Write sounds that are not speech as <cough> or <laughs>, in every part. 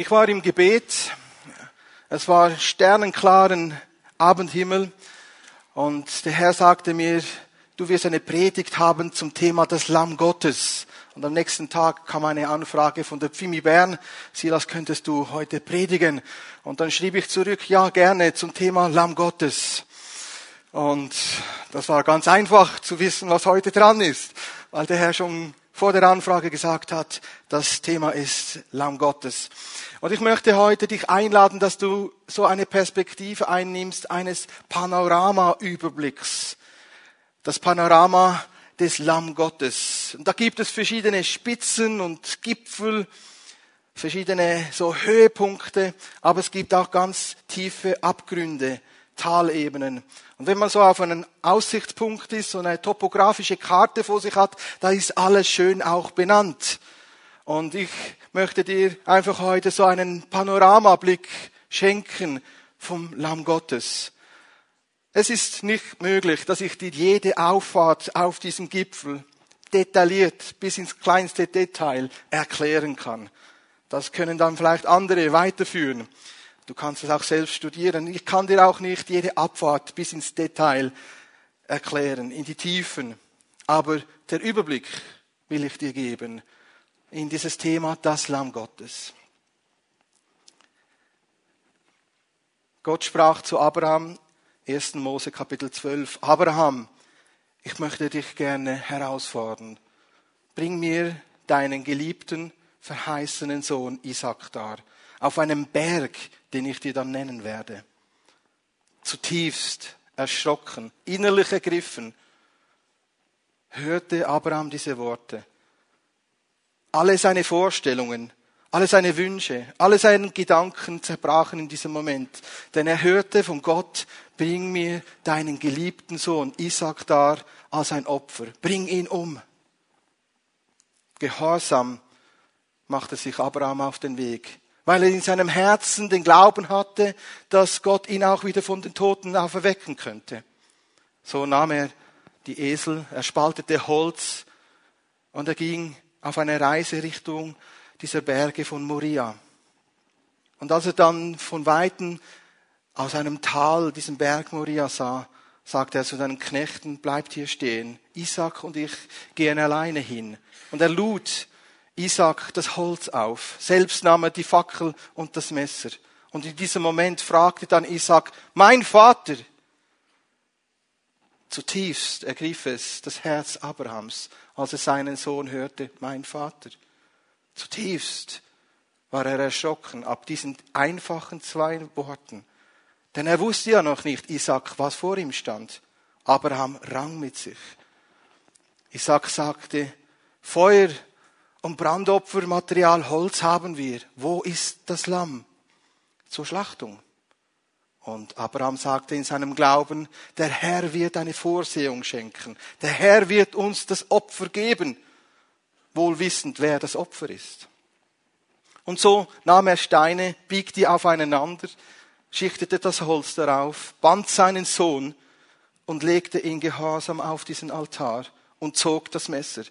Ich war im Gebet. Es war sternenklaren Abendhimmel und der Herr sagte mir, du wirst eine Predigt haben zum Thema das Lamm Gottes. Und am nächsten Tag kam eine Anfrage von der Pfimi Bern. Silas, könntest du heute predigen? Und dann schrieb ich zurück, ja, gerne zum Thema Lamm Gottes. Und das war ganz einfach zu wissen, was heute dran ist, weil der Herr schon vor der Anfrage gesagt hat, das Thema ist Lamm Gottes. Und ich möchte heute dich einladen, dass du so eine Perspektive einnimmst eines Panorama-Überblicks. Das Panorama des Lamm Gottes. Und da gibt es verschiedene Spitzen und Gipfel, verschiedene so Höhepunkte, aber es gibt auch ganz tiefe Abgründe, Talebenen. Und wenn man so auf einen Aussichtspunkt ist, so eine topografische Karte vor sich hat, da ist alles schön auch benannt. Und ich möchte dir einfach heute so einen Panoramablick schenken vom Lamm Gottes. Es ist nicht möglich, dass ich dir jede Auffahrt auf diesem Gipfel detailliert bis ins kleinste Detail erklären kann. Das können dann vielleicht andere weiterführen. Du kannst es auch selbst studieren. Ich kann dir auch nicht jede Abfahrt bis ins Detail erklären, in die Tiefen. Aber der Überblick will ich dir geben in dieses Thema das Lamm Gottes. Gott sprach zu Abraham, 1. Mose Kapitel 12, Abraham, ich möchte dich gerne herausfordern. Bring mir deinen geliebten, verheißenen Sohn Isaac dar auf einem Berg, den ich dir dann nennen werde. Zutiefst erschrocken, innerlich ergriffen, hörte Abraham diese Worte. Alle seine Vorstellungen, alle seine Wünsche, alle seine Gedanken zerbrachen in diesem Moment. Denn er hörte von Gott, bring mir deinen geliebten Sohn Isaac dar als ein Opfer. Bring ihn um. Gehorsam machte sich Abraham auf den Weg weil er in seinem Herzen den Glauben hatte, dass Gott ihn auch wieder von den Toten auferwecken könnte. So nahm er die Esel, er spaltete Holz und er ging auf eine Reise Richtung dieser Berge von Moria. Und als er dann von Weitem aus einem Tal diesen Berg Moria sah, sagte er zu seinen Knechten, bleibt hier stehen. Isaac und ich gehen alleine hin. Und er lud Isaac das Holz auf. Selbst nahm er die Fackel und das Messer. Und in diesem Moment fragte dann Isaac, mein Vater. Zutiefst ergriff es das Herz Abrahams, als er seinen Sohn hörte, mein Vater. Zutiefst war er erschrocken ab diesen einfachen zwei Worten. Denn er wusste ja noch nicht, Isaac, was vor ihm stand. Abraham rang mit sich. Isaac sagte, Feuer und Brandopfermaterial Holz haben wir. Wo ist das Lamm? Zur Schlachtung. Und Abraham sagte in seinem Glauben, der Herr wird eine Vorsehung schenken. Der Herr wird uns das Opfer geben, wohl wissend, wer das Opfer ist. Und so nahm er Steine, biegte die aufeinander, schichtete das Holz darauf, band seinen Sohn und legte ihn gehorsam auf diesen Altar und zog das Messer.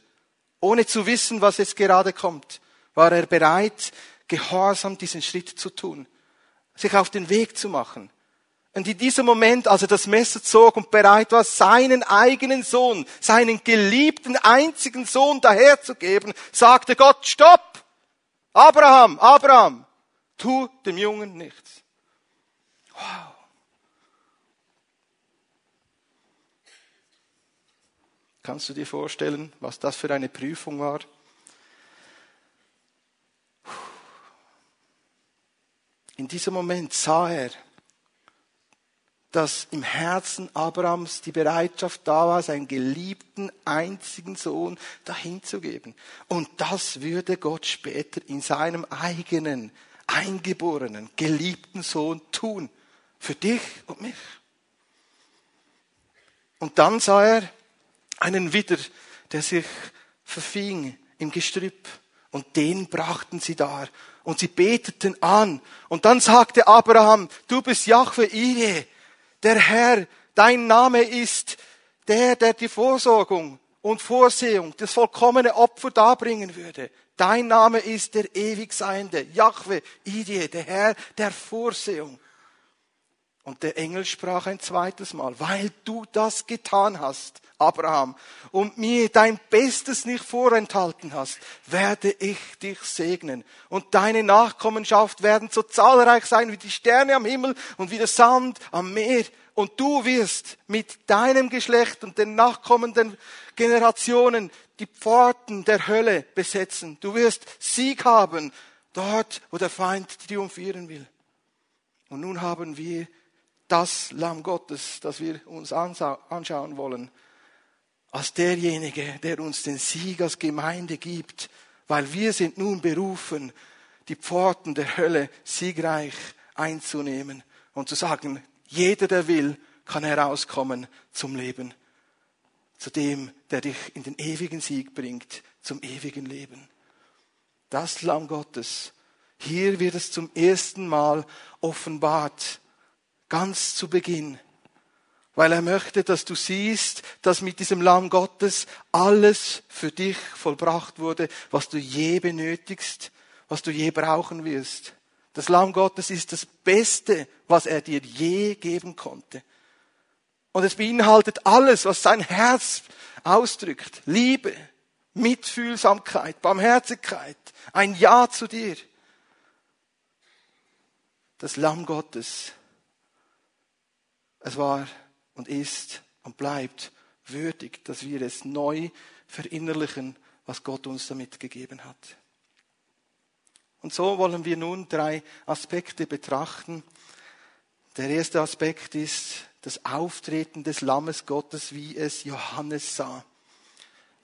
Ohne zu wissen, was jetzt gerade kommt, war er bereit, gehorsam diesen Schritt zu tun, sich auf den Weg zu machen. Und in diesem Moment, als er das Messer zog und bereit war, seinen eigenen Sohn, seinen geliebten einzigen Sohn daherzugeben, sagte Gott, stopp! Abraham, Abraham, tu dem Jungen nichts. Wow. Kannst du dir vorstellen, was das für eine Prüfung war? In diesem Moment sah er, dass im Herzen Abrahams die Bereitschaft da war, seinen geliebten einzigen Sohn dahin zu geben. Und das würde Gott später in seinem eigenen, eingeborenen, geliebten Sohn tun. Für dich und mich. Und dann sah er, einen Widder, der sich verfing im Gestrüpp. Und den brachten sie dar. Und sie beteten an. Und dann sagte Abraham, du bist Jahwe Ire, der Herr, dein Name ist der, der die Vorsorgung und Vorsehung, das vollkommene Opfer darbringen würde. Dein Name ist der ewig Seiende, Jahwe, Idie, der Herr der Vorsehung. Und der Engel sprach ein zweites Mal, weil du das getan hast, Abraham, und mir dein Bestes nicht vorenthalten hast, werde ich dich segnen. Und deine Nachkommenschaft werden so zahlreich sein wie die Sterne am Himmel und wie der Sand am Meer. Und du wirst mit deinem Geschlecht und den nachkommenden Generationen die Pforten der Hölle besetzen. Du wirst Sieg haben dort, wo der Feind triumphieren will. Und nun haben wir das Lamm Gottes, das wir uns anschauen wollen, als derjenige, der uns den Sieg als Gemeinde gibt, weil wir sind nun berufen, die Pforten der Hölle siegreich einzunehmen und zu sagen, jeder, der will, kann herauskommen zum Leben, zu dem, der dich in den ewigen Sieg bringt, zum ewigen Leben. Das Lamm Gottes. Hier wird es zum ersten Mal offenbart, ganz zu Beginn weil er möchte, dass du siehst, dass mit diesem Lamm Gottes alles für dich vollbracht wurde, was du je benötigst, was du je brauchen wirst. Das Lamm Gottes ist das Beste, was er dir je geben konnte. Und es beinhaltet alles, was sein Herz ausdrückt. Liebe, Mitfühlsamkeit, Barmherzigkeit, ein Ja zu dir. Das Lamm Gottes. Es war und ist und bleibt würdig, dass wir es neu verinnerlichen, was Gott uns damit gegeben hat. Und so wollen wir nun drei Aspekte betrachten. Der erste Aspekt ist das Auftreten des Lammes Gottes, wie es Johannes sah.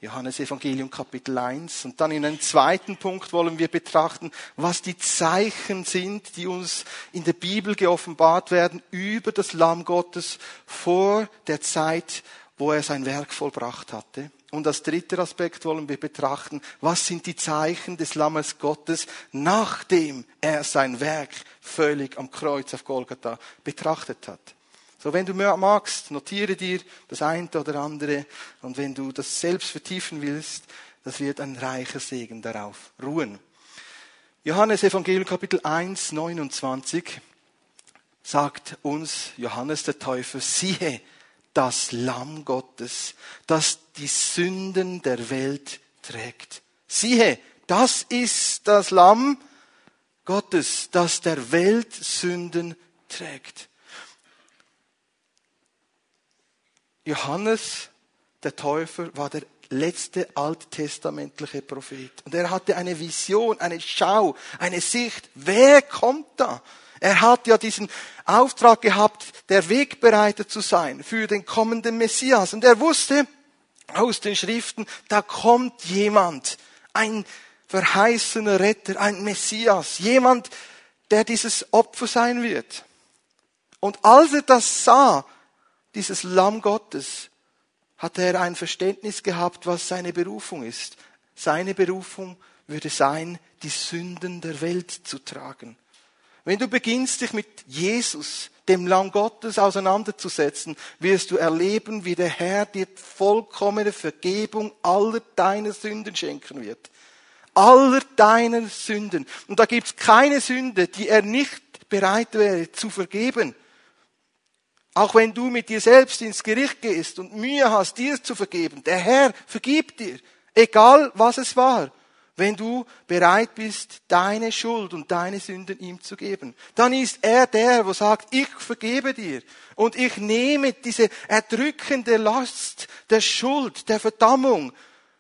Johannes Evangelium Kapitel 1. Und dann in einem zweiten Punkt wollen wir betrachten, was die Zeichen sind, die uns in der Bibel geoffenbart werden über das Lamm Gottes vor der Zeit, wo er sein Werk vollbracht hatte. Und als dritter Aspekt wollen wir betrachten, was sind die Zeichen des Lammes Gottes, nachdem er sein Werk völlig am Kreuz auf Golgatha betrachtet hat. So, wenn du magst, notiere dir das eine oder andere. Und wenn du das selbst vertiefen willst, das wird ein reicher Segen darauf ruhen. Johannes Evangelium Kapitel 1, 29 sagt uns Johannes der Täufer, siehe das Lamm Gottes, das die Sünden der Welt trägt. Siehe, das ist das Lamm Gottes, das der Welt Sünden trägt. Johannes, der Täufer, war der letzte alttestamentliche Prophet. Und er hatte eine Vision, eine Schau, eine Sicht. Wer kommt da? Er hat ja diesen Auftrag gehabt, der Wegbereiter zu sein für den kommenden Messias. Und er wusste aus den Schriften, da kommt jemand, ein verheißener Retter, ein Messias, jemand, der dieses Opfer sein wird. Und als er das sah, dieses Lamm Gottes, hat er ein Verständnis gehabt, was seine Berufung ist. Seine Berufung würde sein, die Sünden der Welt zu tragen. Wenn du beginnst, dich mit Jesus, dem Lamm Gottes, auseinanderzusetzen, wirst du erleben, wie der Herr dir vollkommene Vergebung aller deiner Sünden schenken wird. Aller deiner Sünden. Und da gibt's keine Sünde, die er nicht bereit wäre zu vergeben. Auch wenn du mit dir selbst ins Gericht gehst und Mühe hast, dir zu vergeben, der Herr vergibt dir, egal was es war, wenn du bereit bist, deine Schuld und deine Sünden ihm zu geben. Dann ist er der, wo sagt, ich vergebe dir und ich nehme diese erdrückende Last der Schuld, der Verdammung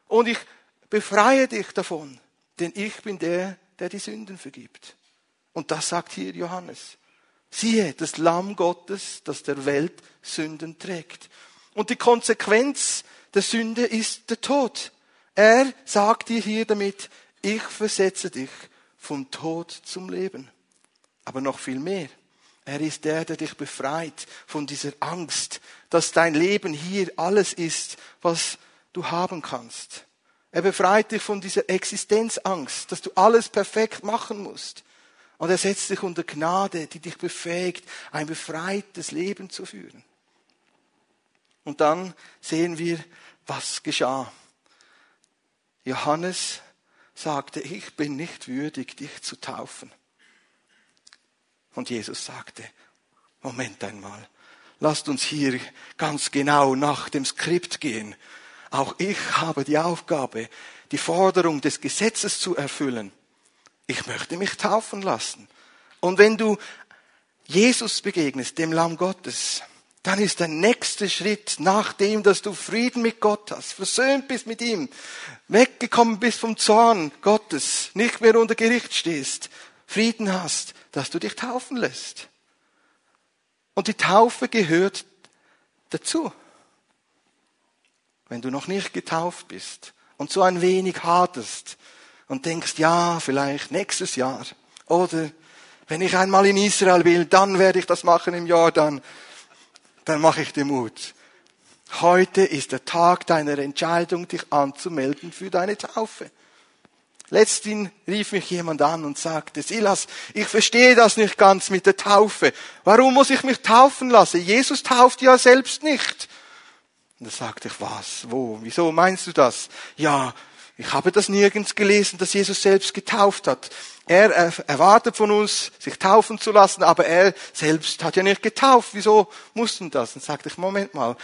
und ich befreie dich davon, denn ich bin der, der die Sünden vergibt. Und das sagt hier Johannes. Siehe, das Lamm Gottes, das der Welt Sünden trägt. Und die Konsequenz der Sünde ist der Tod. Er sagt dir hier damit, ich versetze dich vom Tod zum Leben. Aber noch viel mehr. Er ist der, der dich befreit von dieser Angst, dass dein Leben hier alles ist, was du haben kannst. Er befreit dich von dieser Existenzangst, dass du alles perfekt machen musst. Und er setzt dich unter Gnade, die dich befähigt, ein befreites Leben zu führen. Und dann sehen wir, was geschah. Johannes sagte, ich bin nicht würdig, dich zu taufen. Und Jesus sagte, Moment einmal, lasst uns hier ganz genau nach dem Skript gehen. Auch ich habe die Aufgabe, die Forderung des Gesetzes zu erfüllen. Ich möchte mich taufen lassen. Und wenn du Jesus begegnest, dem Lamm Gottes, dann ist der nächste Schritt, nachdem, dass du Frieden mit Gott hast, versöhnt bist mit ihm, weggekommen bist vom Zorn Gottes, nicht mehr unter Gericht stehst, Frieden hast, dass du dich taufen lässt. Und die Taufe gehört dazu. Wenn du noch nicht getauft bist und so ein wenig hadest und denkst, ja, vielleicht nächstes Jahr oder wenn ich einmal in Israel will, dann werde ich das machen im Jordan, dann mache ich dir Mut. Heute ist der Tag deiner Entscheidung, dich anzumelden für deine Taufe. Letztens rief mich jemand an und sagte, Silas, ich verstehe das nicht ganz mit der Taufe. Warum muss ich mich taufen lassen? Jesus tauft ja selbst nicht. Und da sagte ich, was, wo, wieso meinst du das? Ja, ich habe das nirgends gelesen, dass Jesus selbst getauft hat. Er erwartet von uns, sich taufen zu lassen, aber er selbst hat ja nicht getauft. Wieso mussten das? Und sagte ich, Moment mal,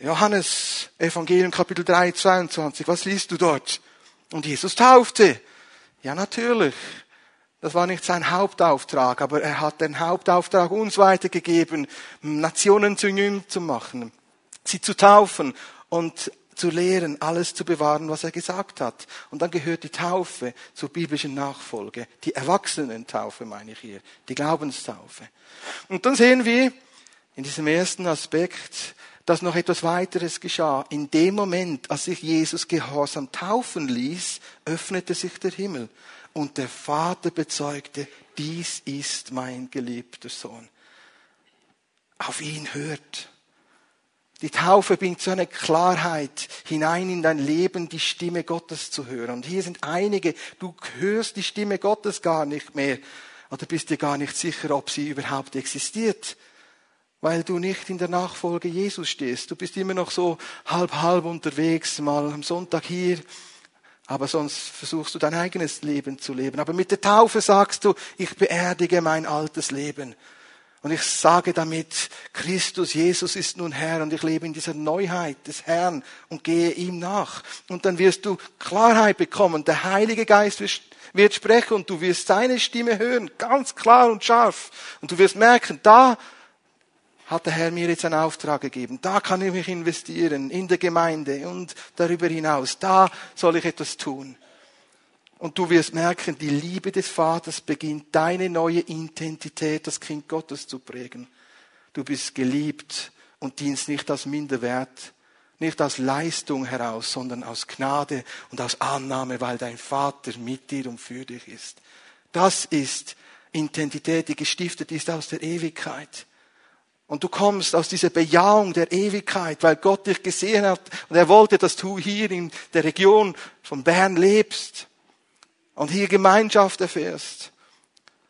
Johannes, Evangelium Kapitel 3, 22, was liest du dort? Und Jesus taufte. Ja, natürlich. Das war nicht sein Hauptauftrag, aber er hat den Hauptauftrag uns weitergegeben, Nationen zu jüngern zu machen, sie zu taufen und zu lehren, alles zu bewahren, was er gesagt hat. Und dann gehört die Taufe zur biblischen Nachfolge. Die Erwachsenentaufe meine ich hier, die Glaubenstaufe. Und dann sehen wir in diesem ersten Aspekt, dass noch etwas weiteres geschah. In dem Moment, als sich Jesus gehorsam taufen ließ, öffnete sich der Himmel und der Vater bezeugte, dies ist mein geliebter Sohn. Auf ihn hört. Die Taufe bringt so eine Klarheit hinein in dein Leben, die Stimme Gottes zu hören. Und hier sind einige, du hörst die Stimme Gottes gar nicht mehr oder bist dir gar nicht sicher, ob sie überhaupt existiert weil du nicht in der Nachfolge Jesus stehst. Du bist immer noch so halb halb unterwegs, mal am Sonntag hier, aber sonst versuchst du dein eigenes Leben zu leben. Aber mit der Taufe sagst du, ich beerdige mein altes Leben. Und ich sage damit, Christus, Jesus ist nun Herr und ich lebe in dieser Neuheit des Herrn und gehe ihm nach. Und dann wirst du Klarheit bekommen. Der Heilige Geist wird sprechen und du wirst seine Stimme hören, ganz klar und scharf. Und du wirst merken, da hat der Herr mir jetzt einen Auftrag gegeben. Da kann ich mich investieren, in der Gemeinde und darüber hinaus. Da soll ich etwas tun. Und du wirst merken, die Liebe des Vaters beginnt deine neue Identität, das Kind Gottes zu prägen. Du bist geliebt und dienst nicht als Minderwert, nicht aus Leistung heraus, sondern aus Gnade und aus Annahme, weil dein Vater mit dir und für dich ist. Das ist Identität, die gestiftet ist aus der Ewigkeit. Und du kommst aus dieser Bejahung der Ewigkeit, weil Gott dich gesehen hat und er wollte, dass du hier in der Region von Bern lebst und hier Gemeinschaft erfährst.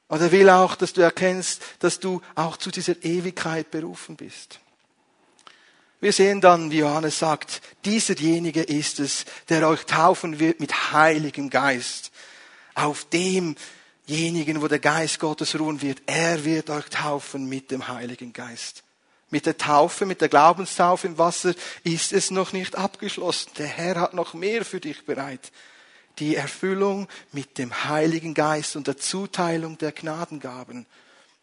Und er will auch, dass du erkennst, dass du auch zu dieser Ewigkeit berufen bist. Wir sehen dann, wie Johannes sagt, dieserjenige ist es, der euch taufen wird mit heiligem Geist, auf dem denjenigen, wo der Geist Gottes ruhen wird, er wird euch taufen mit dem Heiligen Geist. Mit der Taufe, mit der Glaubenstaufe im Wasser ist es noch nicht abgeschlossen. Der Herr hat noch mehr für dich bereit. Die Erfüllung mit dem Heiligen Geist und der Zuteilung der Gnadengaben.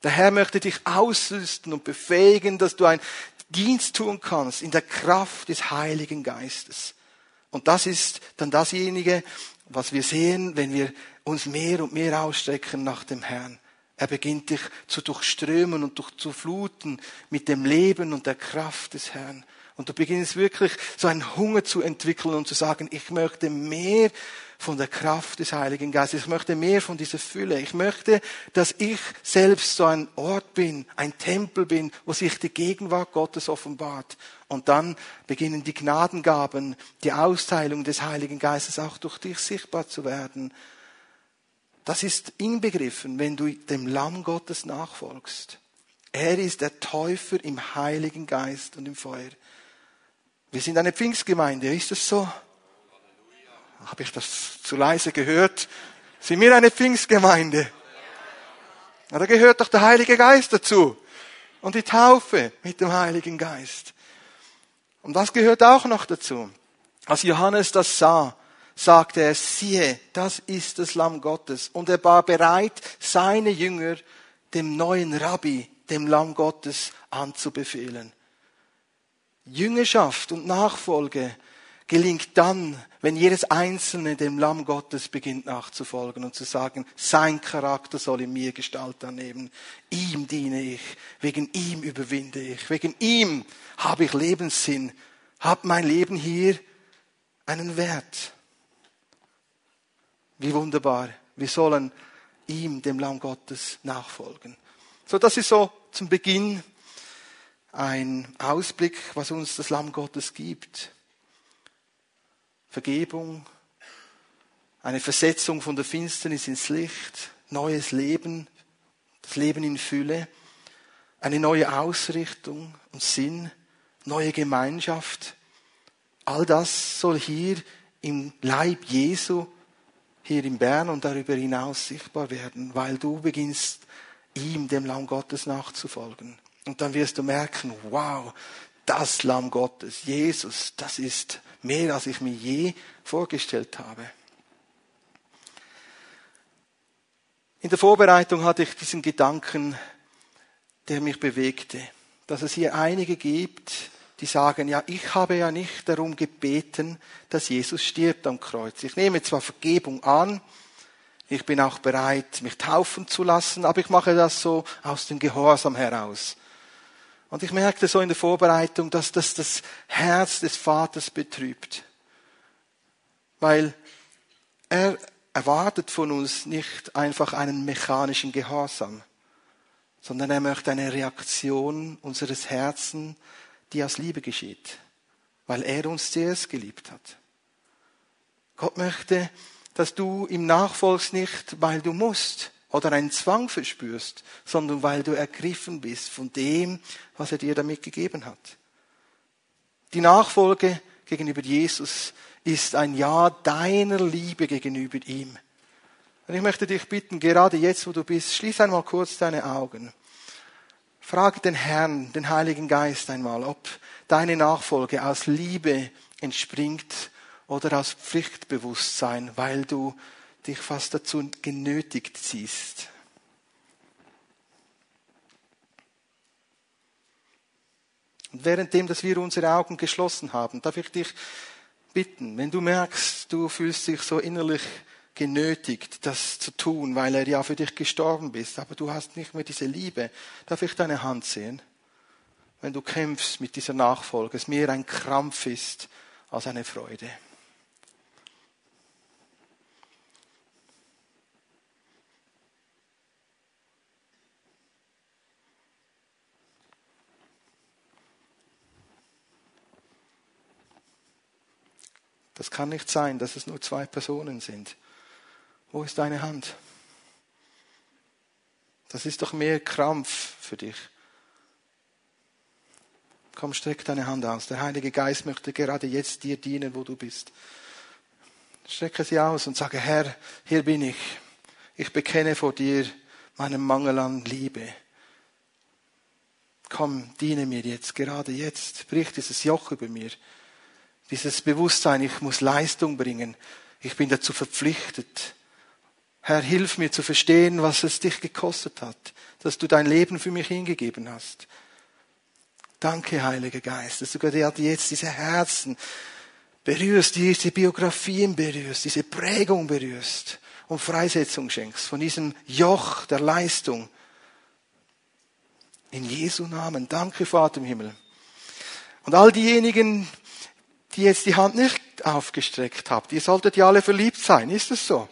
Der Herr möchte dich ausrüsten und befähigen, dass du einen Dienst tun kannst in der Kraft des Heiligen Geistes. Und das ist dann dasjenige, was wir sehen, wenn wir uns mehr und mehr ausstrecken nach dem Herrn. Er beginnt dich zu durchströmen und durchzufluten mit dem Leben und der Kraft des Herrn. Und du beginnst wirklich so einen Hunger zu entwickeln und zu sagen, ich möchte mehr von der Kraft des Heiligen Geistes. Ich möchte mehr von dieser Fülle. Ich möchte, dass ich selbst so ein Ort bin, ein Tempel bin, wo sich die Gegenwart Gottes offenbart. Und dann beginnen die Gnadengaben, die Austeilung des Heiligen Geistes auch durch dich sichtbar zu werden. Das ist inbegriffen, wenn du dem Lamm Gottes nachfolgst. Er ist der Täufer im Heiligen Geist und im Feuer. Wir sind eine Pfingstgemeinde, ist das so? Habe ich das zu leise gehört? Sind wir eine Pfingstgemeinde? Ja, da gehört doch der Heilige Geist dazu. Und die Taufe mit dem Heiligen Geist. Und das gehört auch noch dazu. Als Johannes das sah, sagte er, siehe, das ist das Lamm Gottes. Und er war bereit, seine Jünger dem neuen Rabbi, dem Lamm Gottes, anzubefehlen. Jüngerschaft und Nachfolge gelingt dann, wenn jedes Einzelne dem Lamm Gottes beginnt nachzufolgen und zu sagen, sein Charakter soll in mir Gestalt annehmen. Ihm diene ich, wegen ihm überwinde ich, wegen ihm habe ich Lebenssinn, hat mein Leben hier einen Wert. Wie wunderbar. Wir sollen ihm, dem Lamm Gottes, nachfolgen. So, das ist so zum Beginn ein Ausblick, was uns das Lamm Gottes gibt. Vergebung, eine Versetzung von der Finsternis ins Licht, neues Leben, das Leben in Fülle, eine neue Ausrichtung und Sinn, neue Gemeinschaft. All das soll hier im Leib Jesu, hier in Bern und darüber hinaus sichtbar werden, weil du beginnst, ihm, dem Lamm Gottes, nachzufolgen. Und dann wirst du merken, wow, das Lamm Gottes, Jesus, das ist mehr, als ich mir je vorgestellt habe. In der Vorbereitung hatte ich diesen Gedanken, der mich bewegte, dass es hier einige gibt, die sagen, ja, ich habe ja nicht darum gebeten, dass Jesus stirbt am Kreuz. Ich nehme zwar Vergebung an, ich bin auch bereit, mich taufen zu lassen, aber ich mache das so aus dem Gehorsam heraus. Und ich merkte so in der Vorbereitung, dass das das Herz des Vaters betrübt. Weil er erwartet von uns nicht einfach einen mechanischen Gehorsam, sondern er möchte eine Reaktion unseres Herzens, die aus Liebe geschieht, weil er uns zuerst geliebt hat. Gott möchte, dass du ihm nachfolgst nicht, weil du musst, oder einen Zwang verspürst, sondern weil du ergriffen bist von dem, was er dir damit gegeben hat. Die Nachfolge gegenüber Jesus ist ein Ja deiner Liebe gegenüber ihm. Und ich möchte dich bitten, gerade jetzt, wo du bist, schließ einmal kurz deine Augen. Frage den Herrn, den Heiligen Geist einmal, ob deine Nachfolge aus Liebe entspringt oder aus Pflichtbewusstsein, weil du dich fast dazu genötigt siehst. Und währenddem, dass wir unsere Augen geschlossen haben, darf ich dich bitten, wenn du merkst, du fühlst dich so innerlich genötigt, das zu tun, weil er ja für dich gestorben ist, aber du hast nicht mehr diese Liebe, darf ich deine Hand sehen? Wenn du kämpfst mit dieser Nachfolge, es mehr ein Krampf ist als eine Freude. Das kann nicht sein, dass es nur zwei Personen sind. Wo ist deine Hand? Das ist doch mehr Krampf für dich. Komm, streck deine Hand aus. Der Heilige Geist möchte gerade jetzt dir dienen, wo du bist. Strecke sie aus und sage, Herr, hier bin ich. Ich bekenne vor dir meinen Mangel an Liebe. Komm, diene mir jetzt, gerade jetzt. Brich dieses Joch über mir. Dieses Bewusstsein, ich muss Leistung bringen. Ich bin dazu verpflichtet. Herr, hilf mir zu verstehen, was es dich gekostet hat, dass du dein Leben für mich hingegeben hast. Danke, Heiliger Geist, dass du gerade jetzt diese Herzen berührst, diese Biografien berührst, diese Prägung berührst und Freisetzung schenkst von diesem Joch der Leistung. In Jesu Namen. Danke, Vater im Himmel. Und all diejenigen, die jetzt die Hand nicht aufgestreckt habt, ihr solltet ja alle verliebt sein, ist es so?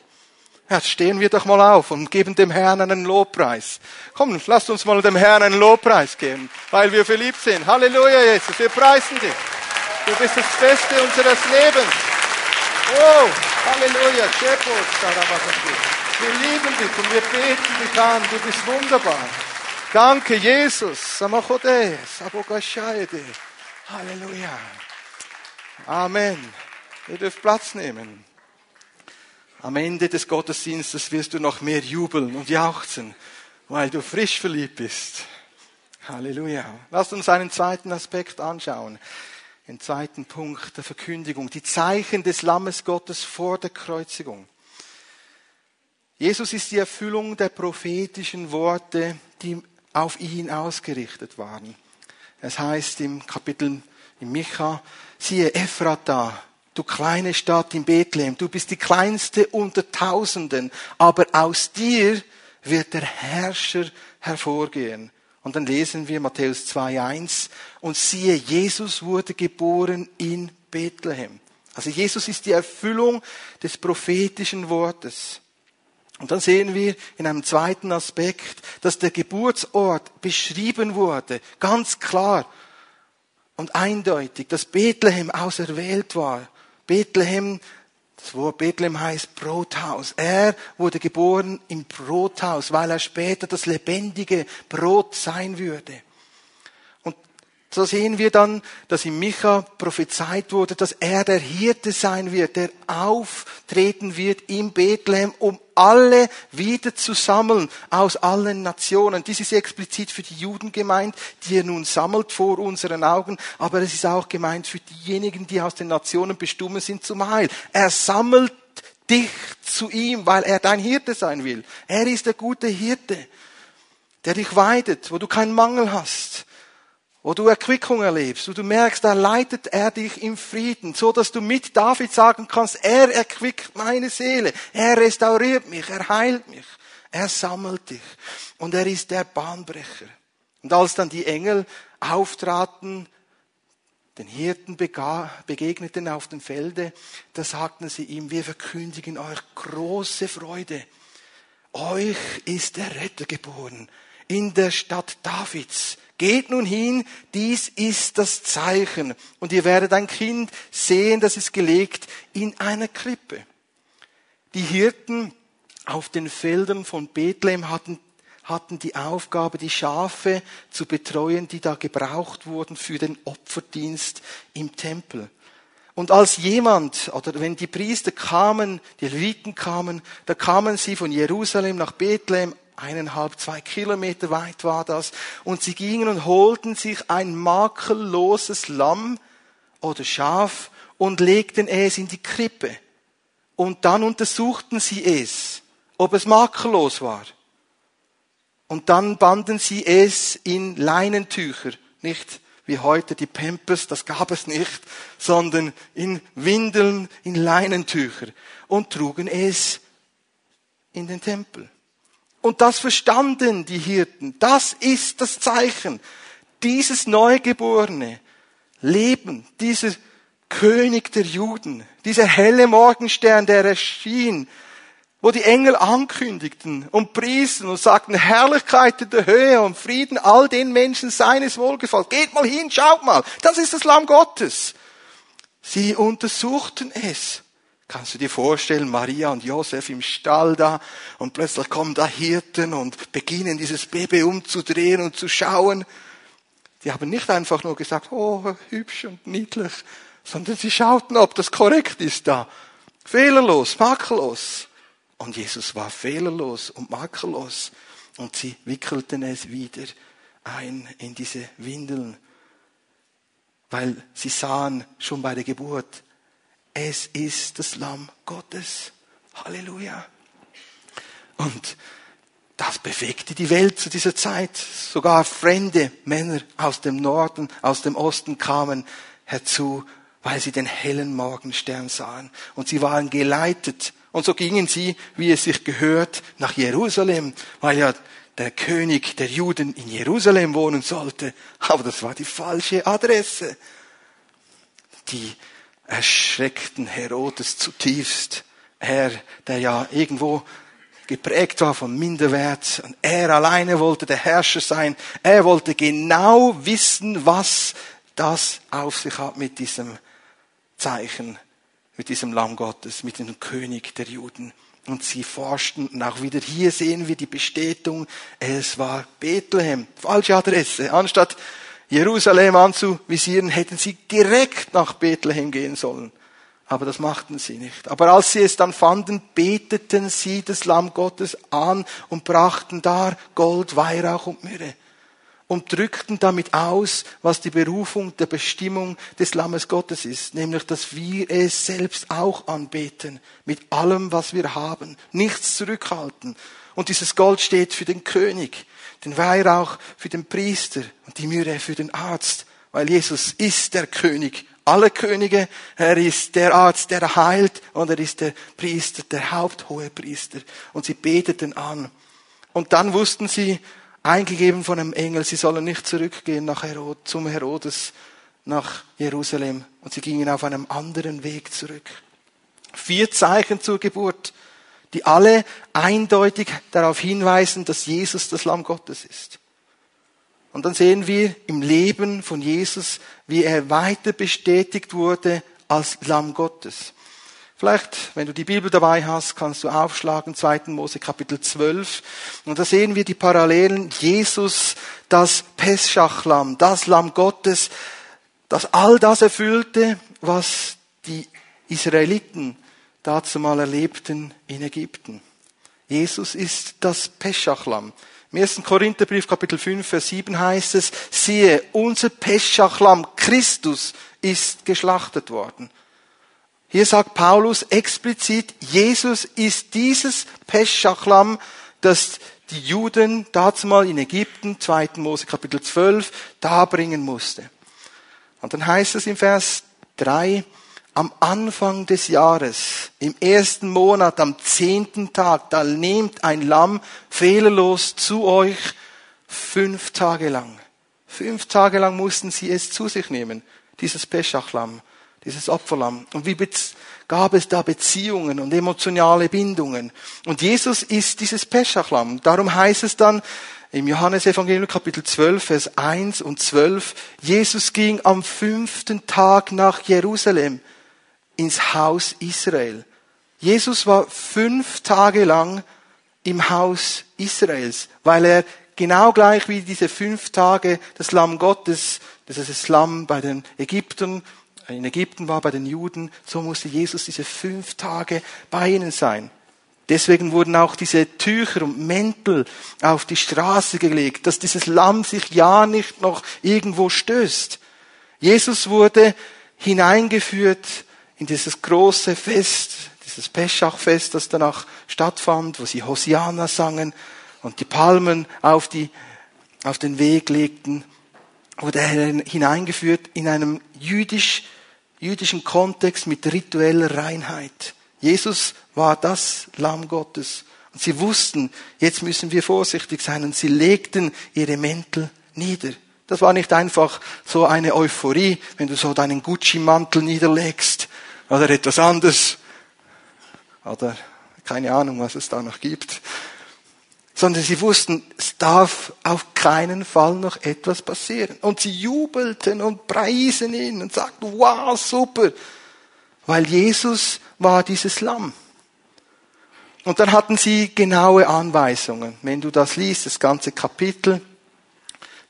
Jetzt stehen wir doch mal auf und geben dem Herrn einen Lobpreis. Komm, lasst uns mal dem Herrn einen Lobpreis geben, weil wir verliebt sind. Halleluja, Jesus, wir preisen dich. Du bist das Beste unseres Lebens. Oh, Halleluja, Wir lieben dich und wir beten dich an. Du bist wunderbar. Danke, Jesus. Halleluja. Amen. Ihr dürft Platz nehmen. am Ende des Gottesdienstes wirst du noch mehr jubeln und jauchzen, weil du frisch verliebt bist. Halleluja. Lasst uns einen zweiten Aspekt anschauen. Den zweiten Punkt der Verkündigung. Die Zeichen des Lammes Gottes vor der Kreuzigung. Jesus ist die Erfüllung der prophetischen Worte, die auf ihn ausgerichtet waren. Es heißt im Kapitel in Micha, siehe Ephrata, du kleine Stadt in Bethlehem, du bist die kleinste unter Tausenden, aber aus dir wird der Herrscher hervorgehen. Und dann lesen wir Matthäus 2.1 und siehe, Jesus wurde geboren in Bethlehem. Also Jesus ist die Erfüllung des prophetischen Wortes. Und dann sehen wir in einem zweiten Aspekt, dass der Geburtsort beschrieben wurde, ganz klar und eindeutig, dass Bethlehem auserwählt war. Bethlehem, das Wort Bethlehem heißt Brothaus. Er wurde geboren im Brothaus, weil er später das lebendige Brot sein würde. So sehen wir dann, dass in Micha prophezeit wurde, dass er der Hirte sein wird, der auftreten wird in Bethlehem, um alle wieder zu sammeln aus allen Nationen. Dies ist explizit für die Juden gemeint, die er nun sammelt vor unseren Augen, aber es ist auch gemeint für diejenigen, die aus den Nationen bestimmt sind zum Heil. Er sammelt dich zu ihm, weil er dein Hirte sein will. Er ist der gute Hirte, der dich weidet, wo du keinen Mangel hast wo du Erquickung erlebst, wo du merkst, da leitet er dich im Frieden, so dass du mit David sagen kannst, er erquickt meine Seele, er restauriert mich, er heilt mich, er sammelt dich und er ist der Bahnbrecher. Und als dann die Engel auftraten, den Hirten begegneten auf dem Felde, da sagten sie ihm, wir verkündigen euch große Freude. Euch ist der Retter geboren in der Stadt Davids Geht nun hin, dies ist das Zeichen. Und ihr werdet ein Kind sehen, das ist gelegt in einer Krippe. Die Hirten auf den Feldern von Bethlehem hatten, hatten die Aufgabe, die Schafe zu betreuen, die da gebraucht wurden für den Opferdienst im Tempel. Und als jemand, oder wenn die Priester kamen, die Leviten kamen, da kamen sie von Jerusalem nach Bethlehem eineinhalb, zwei Kilometer weit war das. Und sie gingen und holten sich ein makelloses Lamm oder Schaf und legten es in die Krippe. Und dann untersuchten sie es, ob es makellos war. Und dann banden sie es in Leinentücher, nicht wie heute die Pampers, das gab es nicht, sondern in Windeln, in Leinentücher und trugen es in den Tempel. Und das verstanden die Hirten. Das ist das Zeichen. Dieses Neugeborene Leben, dieser König der Juden, dieser helle Morgenstern, der erschien, wo die Engel ankündigten und priesen und sagten, Herrlichkeit in der Höhe und Frieden all den Menschen seines Wohlgefalls. Geht mal hin, schaut mal, das ist das Lamm Gottes. Sie untersuchten es Kannst du dir vorstellen, Maria und Josef im Stall da und plötzlich kommen da Hirten und beginnen dieses Baby umzudrehen und zu schauen. Die haben nicht einfach nur gesagt, oh, hübsch und niedlich, sondern sie schauten, ob das korrekt ist da. Fehlerlos, makellos. Und Jesus war fehlerlos und makellos. Und sie wickelten es wieder ein in diese Windeln, weil sie sahen schon bei der Geburt, es ist das Lamm Gottes. Halleluja. Und das bewegte die Welt zu dieser Zeit. Sogar fremde Männer aus dem Norden, aus dem Osten kamen herzu, weil sie den hellen Morgenstern sahen. Und sie waren geleitet. Und so gingen sie, wie es sich gehört, nach Jerusalem, weil ja der König der Juden in Jerusalem wohnen sollte. Aber das war die falsche Adresse. Die erschreckten Herodes zutiefst. Er, der ja irgendwo geprägt war von Minderwert. Und er alleine wollte der Herrscher sein. Er wollte genau wissen, was das auf sich hat mit diesem Zeichen, mit diesem Lamm Gottes, mit dem König der Juden. Und sie forschten und auch wieder hier sehen wir die Bestätigung, es war Bethlehem, falsche Adresse. Anstatt Jerusalem anzuvisieren, hätten sie direkt nach Bethlehem gehen sollen. Aber das machten sie nicht. Aber als sie es dann fanden, beteten sie das Lamm Gottes an und brachten dar Gold, Weihrauch und Myrrhe und drückten damit aus, was die Berufung der Bestimmung des Lammes Gottes ist, nämlich, dass wir es selbst auch anbeten, mit allem, was wir haben, nichts zurückhalten. Und dieses Gold steht für den König, den Weihrauch für den Priester und die Myrrhe für den Arzt, weil Jesus ist der König aller Könige, er ist der Arzt, der heilt und er ist der Priester, der Haupthohe Priester. Und sie beteten an. Und dann wussten sie, eingegeben von einem Engel, sie sollen nicht zurückgehen nach Herod, zum Herodes, nach Jerusalem. Und sie gingen auf einem anderen Weg zurück. Vier Zeichen zur Geburt, die alle eindeutig darauf hinweisen, dass Jesus das Lamm Gottes ist. Und dann sehen wir im Leben von Jesus, wie er weiter bestätigt wurde als Lamm Gottes. Vielleicht, wenn du die Bibel dabei hast, kannst du aufschlagen, 2. Mose Kapitel 12. Und da sehen wir die Parallelen. Jesus, das Peschachlamm, das Lamm Gottes, das all das erfüllte, was die Israeliten dazu mal erlebten in Ägypten. Jesus ist das Peschachlamm. Im 1. Korintherbrief Kapitel 5, Vers 7 heißt es, siehe, unser Peschachlamm Christus ist geschlachtet worden. Hier sagt Paulus explizit, Jesus ist dieses Peschachlamm, das die Juden dazu mal in Ägypten, 2. Mose Kapitel 12, darbringen musste. Und dann heißt es im Vers 3, am Anfang des Jahres, im ersten Monat, am zehnten Tag, da nehmt ein Lamm fehlerlos zu euch fünf Tage lang. Fünf Tage lang mussten sie es zu sich nehmen, dieses Peschachlamm dieses Opferlamm. Und wie gab es da Beziehungen und emotionale Bindungen. Und Jesus ist dieses Peschachlamm. Darum heißt es dann im Johannesevangelium Kapitel 12, Vers 1 und 12, Jesus ging am fünften Tag nach Jerusalem ins Haus Israel. Jesus war fünf Tage lang im Haus Israels, weil er genau gleich wie diese fünf Tage das Lamm Gottes, das ist das Lamm bei den Ägyptern, in Ägypten war bei den Juden, so musste Jesus diese fünf Tage bei ihnen sein. Deswegen wurden auch diese Tücher und Mäntel auf die Straße gelegt, dass dieses Lamm sich ja nicht noch irgendwo stößt. Jesus wurde hineingeführt in dieses große Fest, dieses Peschachfest, das danach stattfand, wo sie Hosiana sangen und die Palmen auf, die, auf den Weg legten, wurde er hineingeführt in einem jüdisch jüdischen Kontext mit ritueller Reinheit. Jesus war das Lamm Gottes. Und sie wussten, jetzt müssen wir vorsichtig sein. Und sie legten ihre Mäntel nieder. Das war nicht einfach so eine Euphorie, wenn du so deinen Gucci-Mantel niederlegst oder etwas anderes. Oder keine Ahnung, was es da noch gibt sondern sie wussten, es darf auf keinen Fall noch etwas passieren. Und sie jubelten und preisen ihn und sagten, wow, super, weil Jesus war dieses Lamm. Und dann hatten sie genaue Anweisungen. Wenn du das liest, das ganze Kapitel,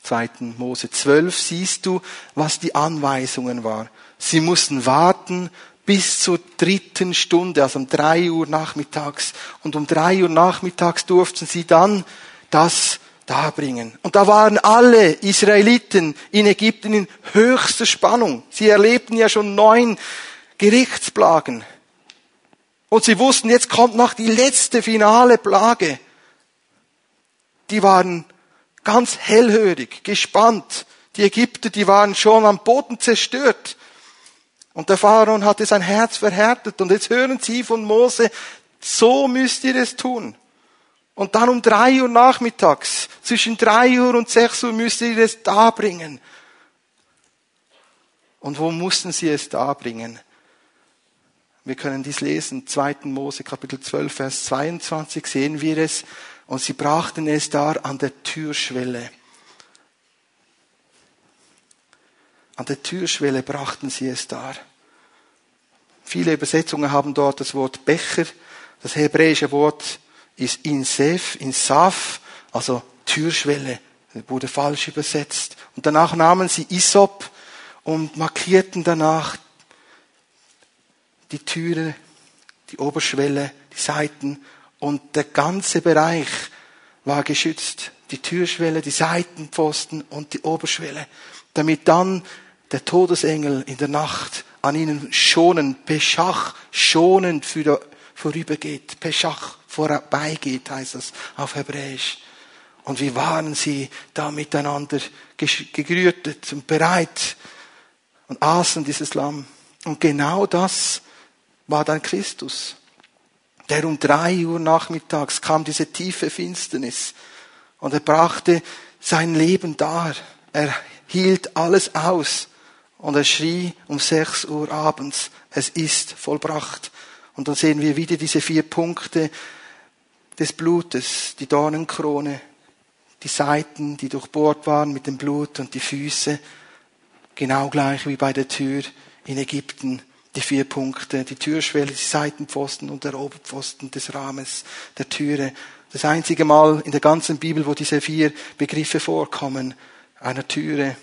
2. Mose 12, siehst du, was die Anweisungen waren. Sie mussten warten, bis zur dritten Stunde, also um drei Uhr nachmittags. Und um drei Uhr nachmittags durften sie dann das darbringen. Und da waren alle Israeliten in Ägypten in höchster Spannung. Sie erlebten ja schon neun Gerichtsplagen. Und sie wussten, jetzt kommt noch die letzte finale Plage. Die waren ganz hellhörig, gespannt. Die Ägypter, die waren schon am Boden zerstört. Und der Pharaon hatte sein Herz verhärtet. Und jetzt hören sie von Mose, so müsst ihr es tun. Und dann um drei Uhr nachmittags, zwischen drei Uhr und sechs Uhr müsst ihr es darbringen. Und wo mussten sie es darbringen? Wir können dies lesen, 2. Mose Kapitel 12, Vers 22 sehen wir es. Und sie brachten es dar an der Türschwelle. An der Türschwelle brachten sie es dar. Viele Übersetzungen haben dort das Wort Becher. Das hebräische Wort ist Insef, Insaf, also Türschwelle. Das wurde falsch übersetzt. Und danach nahmen sie Isop und markierten danach die Türe, die Oberschwelle, die Seiten und der ganze Bereich war geschützt. Die Türschwelle, die Seitenpfosten und die Oberschwelle. Damit dann der Todesengel in der Nacht an ihnen schonend, Peschach, schonend vorübergeht. Peschach, vorbeigeht, heißt das auf Hebräisch. Und wie waren sie da miteinander gegrütet und bereit und aßen dieses Lamm. Und genau das war dann Christus. Der um drei Uhr nachmittags kam diese tiefe Finsternis und er brachte sein Leben dar. Er hielt alles aus und er schrie um sechs Uhr abends, es ist vollbracht. Und dann sehen wir wieder diese vier Punkte des Blutes, die Dornenkrone, die Seiten, die durchbohrt waren mit dem Blut und die Füße, genau gleich wie bei der Tür in Ägypten. Die vier Punkte, die Türschwelle, die Seitenpfosten und der Oberpfosten des Rahmens der Türe. Das einzige Mal in der ganzen Bibel, wo diese vier Begriffe vorkommen, einer Türe,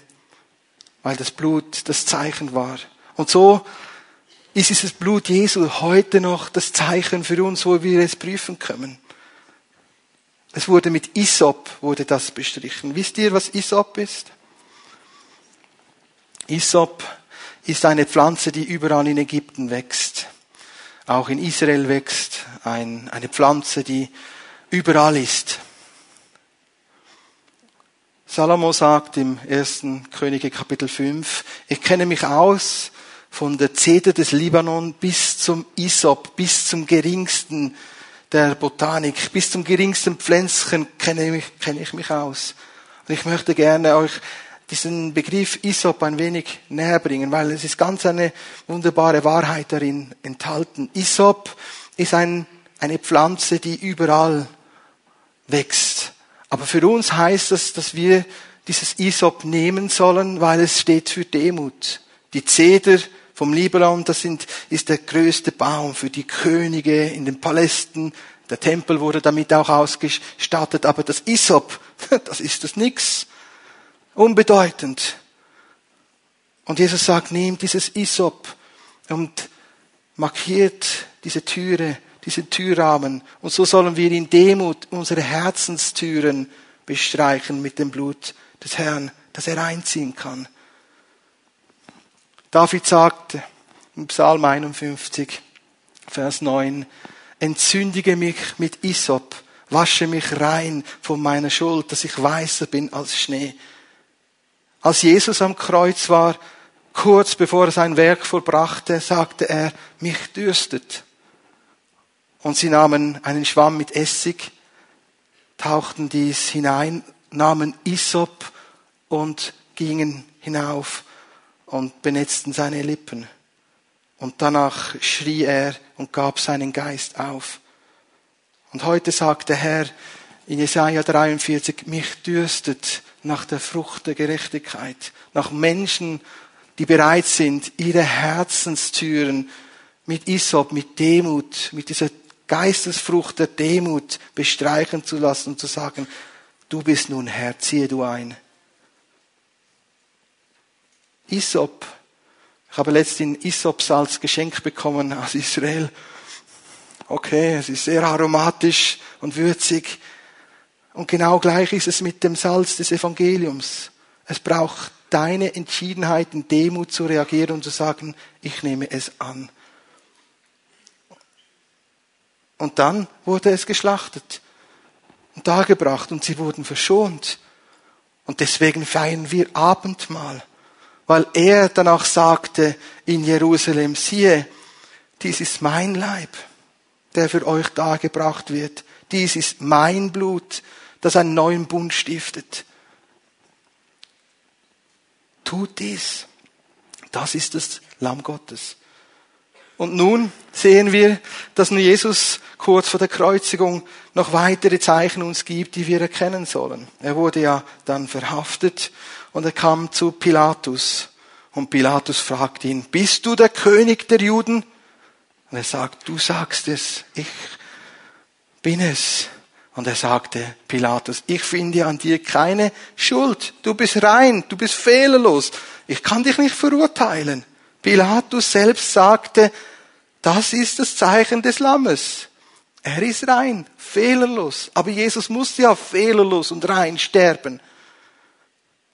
weil das Blut das Zeichen war. Und so ist dieses Blut Jesu heute noch das Zeichen für uns, wo wir es prüfen können. Es wurde mit Isop wurde das bestrichen. Wisst ihr, was Isop ist? Isop ist eine Pflanze, die überall in Ägypten wächst. Auch in Israel wächst ein, eine Pflanze, die überall ist. Salomo sagt im ersten Könige Kapitel 5, ich kenne mich aus von der Zeder des Libanon bis zum Isop, bis zum geringsten der Botanik, bis zum geringsten Pflänzchen kenne ich, kenne ich mich aus. Und ich möchte gerne euch diesen Begriff Isop ein wenig näher bringen, weil es ist ganz eine wunderbare Wahrheit darin enthalten. Isop ist ein, eine Pflanze, die überall wächst. Aber für uns heißt das, dass wir dieses Isop nehmen sollen, weil es steht für Demut. Die Zeder vom Libanon, das sind, ist der größte Baum für die Könige in den Palästen. Der Tempel wurde damit auch ausgestattet, aber das Isop, <laughs> das ist das nix unbedeutend. Und Jesus sagt, nehmt dieses Isop und markiert diese Türe, diesen Türrahmen. Und so sollen wir in Demut unsere Herzenstüren bestreichen mit dem Blut des Herrn, dass er einziehen kann. David sagte im Psalm 51, Vers 9, entzündige mich mit Isop, wasche mich rein von meiner Schuld, dass ich weißer bin als Schnee. Als Jesus am Kreuz war, kurz bevor er sein Werk vollbrachte, sagte er, mich dürstet. Und sie nahmen einen Schwamm mit Essig, tauchten dies hinein, nahmen Isop und gingen hinauf und benetzten seine Lippen. Und danach schrie er und gab seinen Geist auf. Und heute sagt der Herr in Jesaja 43, mich dürstet nach der Frucht der Gerechtigkeit, nach Menschen, die bereit sind, ihre Herzenstüren mit Isop, mit Demut, mit dieser Geistesfrucht der Demut bestreichen zu lassen und zu sagen, du bist nun Herr, ziehe du ein. Isop. Ich habe letztens Isop-Salz geschenkt bekommen aus Israel. Okay, es ist sehr aromatisch und würzig. Und genau gleich ist es mit dem Salz des Evangeliums. Es braucht deine Entschiedenheit in Demut zu reagieren und zu sagen, ich nehme es an. Und dann wurde es geschlachtet und dargebracht und sie wurden verschont. Und deswegen feiern wir Abendmahl, weil er danach sagte in Jerusalem, siehe, dies ist mein Leib, der für euch dargebracht wird. Dies ist mein Blut, das einen neuen Bund stiftet. Tut dies. Das ist das Lamm Gottes. Und nun sehen wir, dass nun Jesus kurz vor der Kreuzigung noch weitere Zeichen uns gibt, die wir erkennen sollen. Er wurde ja dann verhaftet und er kam zu Pilatus. Und Pilatus fragt ihn, bist du der König der Juden? Und er sagt, du sagst es, ich bin es. Und er sagte, Pilatus, ich finde an dir keine Schuld. Du bist rein, du bist fehlerlos. Ich kann dich nicht verurteilen. Pilatus selbst sagte, das ist das Zeichen des Lammes. Er ist rein, fehlerlos. Aber Jesus musste ja fehlerlos und rein sterben.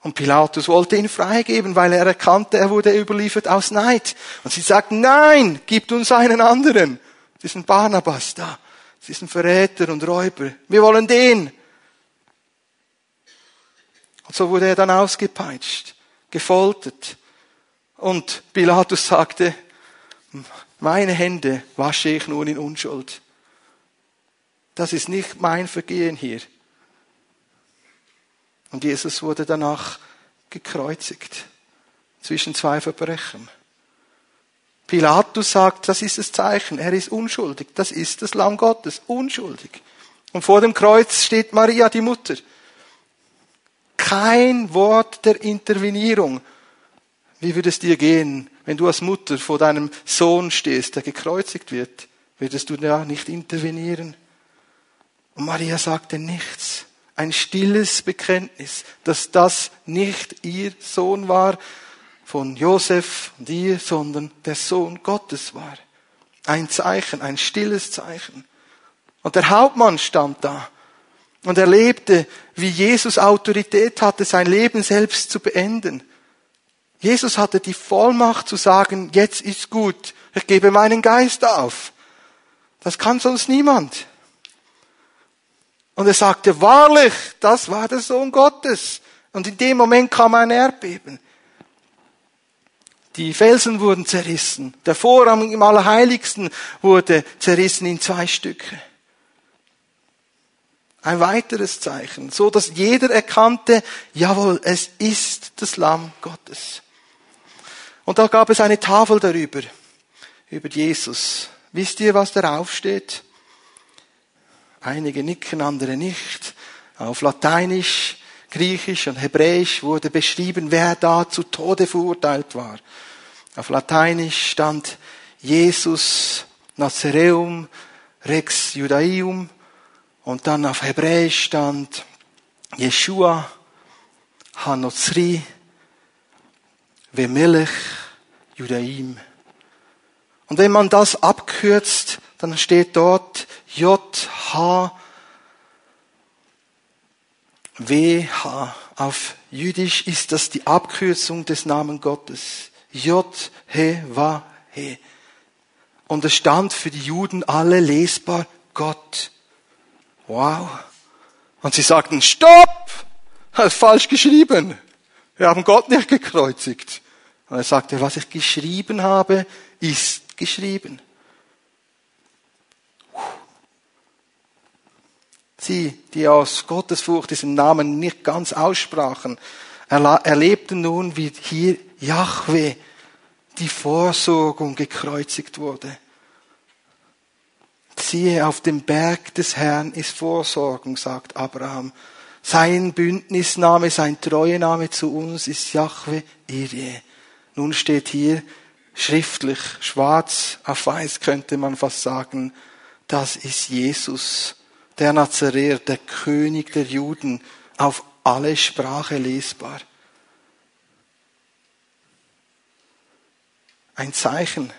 Und Pilatus wollte ihn freigeben, weil er erkannte, er wurde überliefert aus Neid. Und sie sagten, nein, gib uns einen anderen. Diesen Barnabas da. Diesen Verräter und Räuber. Wir wollen den. Und so wurde er dann ausgepeitscht, gefoltert. Und Pilatus sagte, meine Hände wasche ich nun in Unschuld. Das ist nicht mein Vergehen hier. Und Jesus wurde danach gekreuzigt zwischen zwei Verbrechen. Pilatus sagt, das ist das Zeichen, er ist unschuldig, das ist das Lamm Gottes, unschuldig. Und vor dem Kreuz steht Maria, die Mutter. Kein Wort der Intervenierung. Wie würde es dir gehen, wenn du als Mutter vor deinem Sohn stehst, der gekreuzigt wird? Würdest du da nicht intervenieren? Und Maria sagte nichts. Ein stilles Bekenntnis, dass das nicht ihr Sohn war von Josef und ihr, sondern der Sohn Gottes war. Ein Zeichen, ein stilles Zeichen. Und der Hauptmann stand da und erlebte, wie Jesus Autorität hatte, sein Leben selbst zu beenden. Jesus hatte die Vollmacht zu sagen, jetzt ist gut, ich gebe meinen Geist auf. Das kann sonst niemand. Und er sagte, wahrlich, das war der Sohn Gottes. Und in dem Moment kam ein Erdbeben. Die Felsen wurden zerrissen. Der Vorhang im Allerheiligsten wurde zerrissen in zwei Stücke. Ein weiteres Zeichen, so dass jeder erkannte, jawohl, es ist das Lamm Gottes. Und da gab es eine Tafel darüber, über Jesus. Wisst ihr, was darauf steht? Einige nicken, andere nicht. Auf Lateinisch, Griechisch und Hebräisch wurde beschrieben, wer da zu Tode verurteilt war. Auf Lateinisch stand Jesus Nazareum Rex Judaeum und dann auf Hebräisch stand Yeshua Hanozri Vemelech Judaim. Und wenn man das abkürzt, dann steht dort J-H W-H. Auf Jüdisch ist das die Abkürzung des Namen Gottes. J-He-Wa-He. Und es stand für die Juden alle lesbar Gott. Wow. Und sie sagten, stopp! Falsch geschrieben. Wir haben Gott nicht gekreuzigt. Und er sagte, was ich geschrieben habe, ist geschrieben. Sie, die aus Gottesfurcht diesen Namen nicht ganz aussprachen, erlebten nun, wie hier Yahweh, die Vorsorgung gekreuzigt wurde. Siehe, auf dem Berg des Herrn ist Vorsorgung, sagt Abraham. Sein Bündnisname, sein Treuename zu uns ist Yahweh Irie. Nun steht hier schriftlich, schwarz auf weiß könnte man fast sagen, das ist Jesus, der Nazareer, der König der Juden, auf alle Sprache lesbar. Ein Zeichen.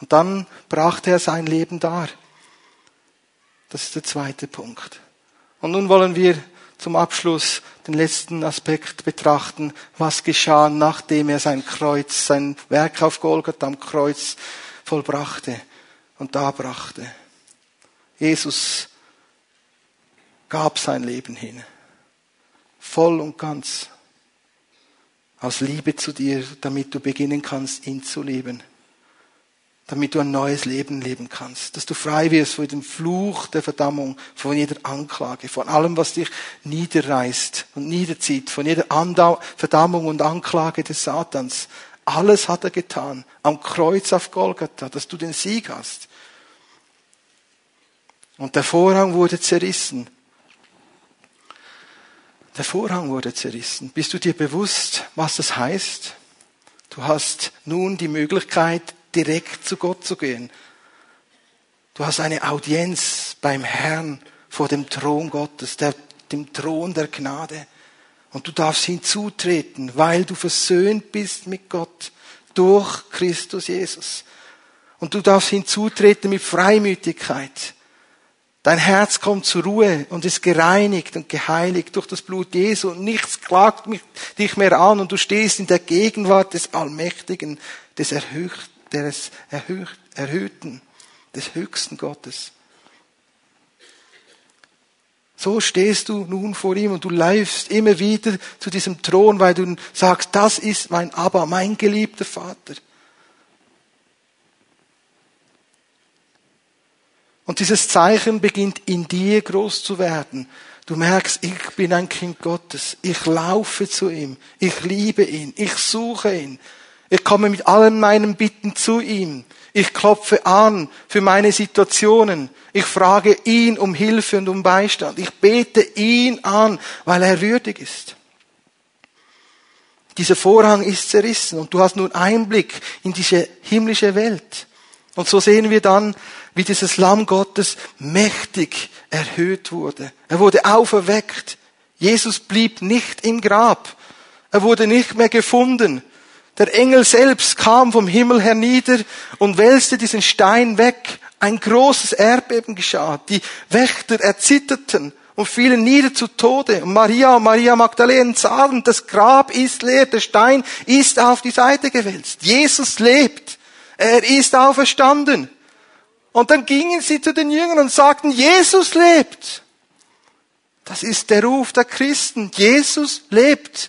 Und dann brachte er sein Leben dar. Das ist der zweite Punkt. Und nun wollen wir zum Abschluss den letzten Aspekt betrachten, was geschah, nachdem er sein Kreuz, sein Werk auf Golgatha am Kreuz vollbrachte und darbrachte. Jesus gab sein Leben hin. Voll und ganz. Aus Liebe zu dir, damit du beginnen kannst, ihn zu lieben. Damit du ein neues Leben leben kannst. Dass du frei wirst von dem Fluch der Verdammung, von jeder Anklage, von allem, was dich niederreißt und niederzieht, von jeder Verdammung und Anklage des Satans. Alles hat er getan. Am Kreuz auf Golgatha, dass du den Sieg hast. Und der Vorhang wurde zerrissen. Der Vorhang wurde zerrissen. Bist du dir bewusst, was das heißt? Du hast nun die Möglichkeit, direkt zu Gott zu gehen. Du hast eine Audienz beim Herrn vor dem Thron Gottes, der, dem Thron der Gnade. Und du darfst hinzutreten, weil du versöhnt bist mit Gott durch Christus Jesus. Und du darfst hinzutreten mit Freimütigkeit. Dein Herz kommt zur Ruhe und ist gereinigt und geheiligt durch das Blut Jesu und nichts klagt dich mehr an und du stehst in der Gegenwart des Allmächtigen, des, Erhöch, des Erhöhten, des höchsten Gottes. So stehst du nun vor ihm und du läufst immer wieder zu diesem Thron, weil du sagst, das ist mein Abba, mein geliebter Vater. Und dieses Zeichen beginnt in dir groß zu werden. Du merkst, ich bin ein Kind Gottes. Ich laufe zu ihm. Ich liebe ihn. Ich suche ihn. Ich komme mit allen meinen Bitten zu ihm. Ich klopfe an für meine Situationen. Ich frage ihn um Hilfe und um Beistand. Ich bete ihn an, weil er würdig ist. Dieser Vorhang ist zerrissen und du hast nun Einblick in diese himmlische Welt. Und so sehen wir dann, wie dieses Lamm Gottes mächtig erhöht wurde. Er wurde auferweckt. Jesus blieb nicht im Grab. Er wurde nicht mehr gefunden. Der Engel selbst kam vom Himmel hernieder und wälzte diesen Stein weg. Ein großes Erdbeben geschah. Die Wächter erzitterten und fielen nieder zu Tode. Und Maria und Maria Magdalene sahen, das Grab ist leer, der Stein ist auf die Seite gewälzt. Jesus lebt. Er ist auferstanden. Und dann gingen sie zu den Jüngern und sagten, Jesus lebt. Das ist der Ruf der Christen. Jesus lebt.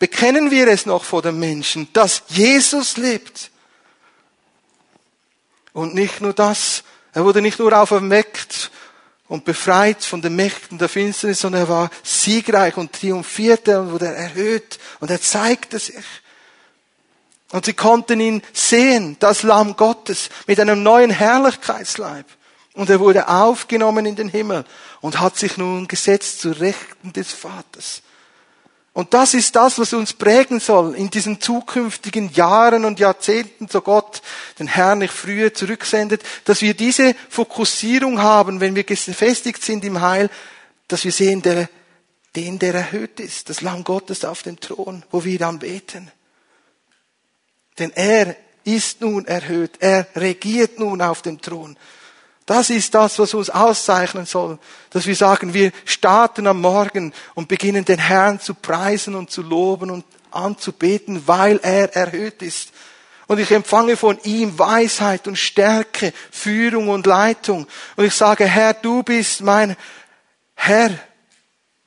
Bekennen wir es noch vor den Menschen, dass Jesus lebt. Und nicht nur das, er wurde nicht nur auferweckt und befreit von den Mächten der Finsternis, sondern er war siegreich und triumphierte und wurde erhöht und er zeigte sich. Und sie konnten ihn sehen, das Lamm Gottes, mit einem neuen Herrlichkeitsleib. Und er wurde aufgenommen in den Himmel und hat sich nun gesetzt zu Rechten des Vaters. Und das ist das, was uns prägen soll in diesen zukünftigen Jahren und Jahrzehnten, so Gott den Herrn nicht früher zurücksendet, dass wir diese Fokussierung haben, wenn wir gefestigt sind im Heil, dass wir sehen, der, den, der erhöht ist, das Lamm Gottes auf dem Thron, wo wir dann beten. Denn er ist nun erhöht. Er regiert nun auf dem Thron. Das ist das, was uns auszeichnen soll, dass wir sagen, wir starten am Morgen und beginnen den Herrn zu preisen und zu loben und anzubeten, weil er erhöht ist. Und ich empfange von ihm Weisheit und Stärke, Führung und Leitung. Und ich sage, Herr, du bist mein Herr,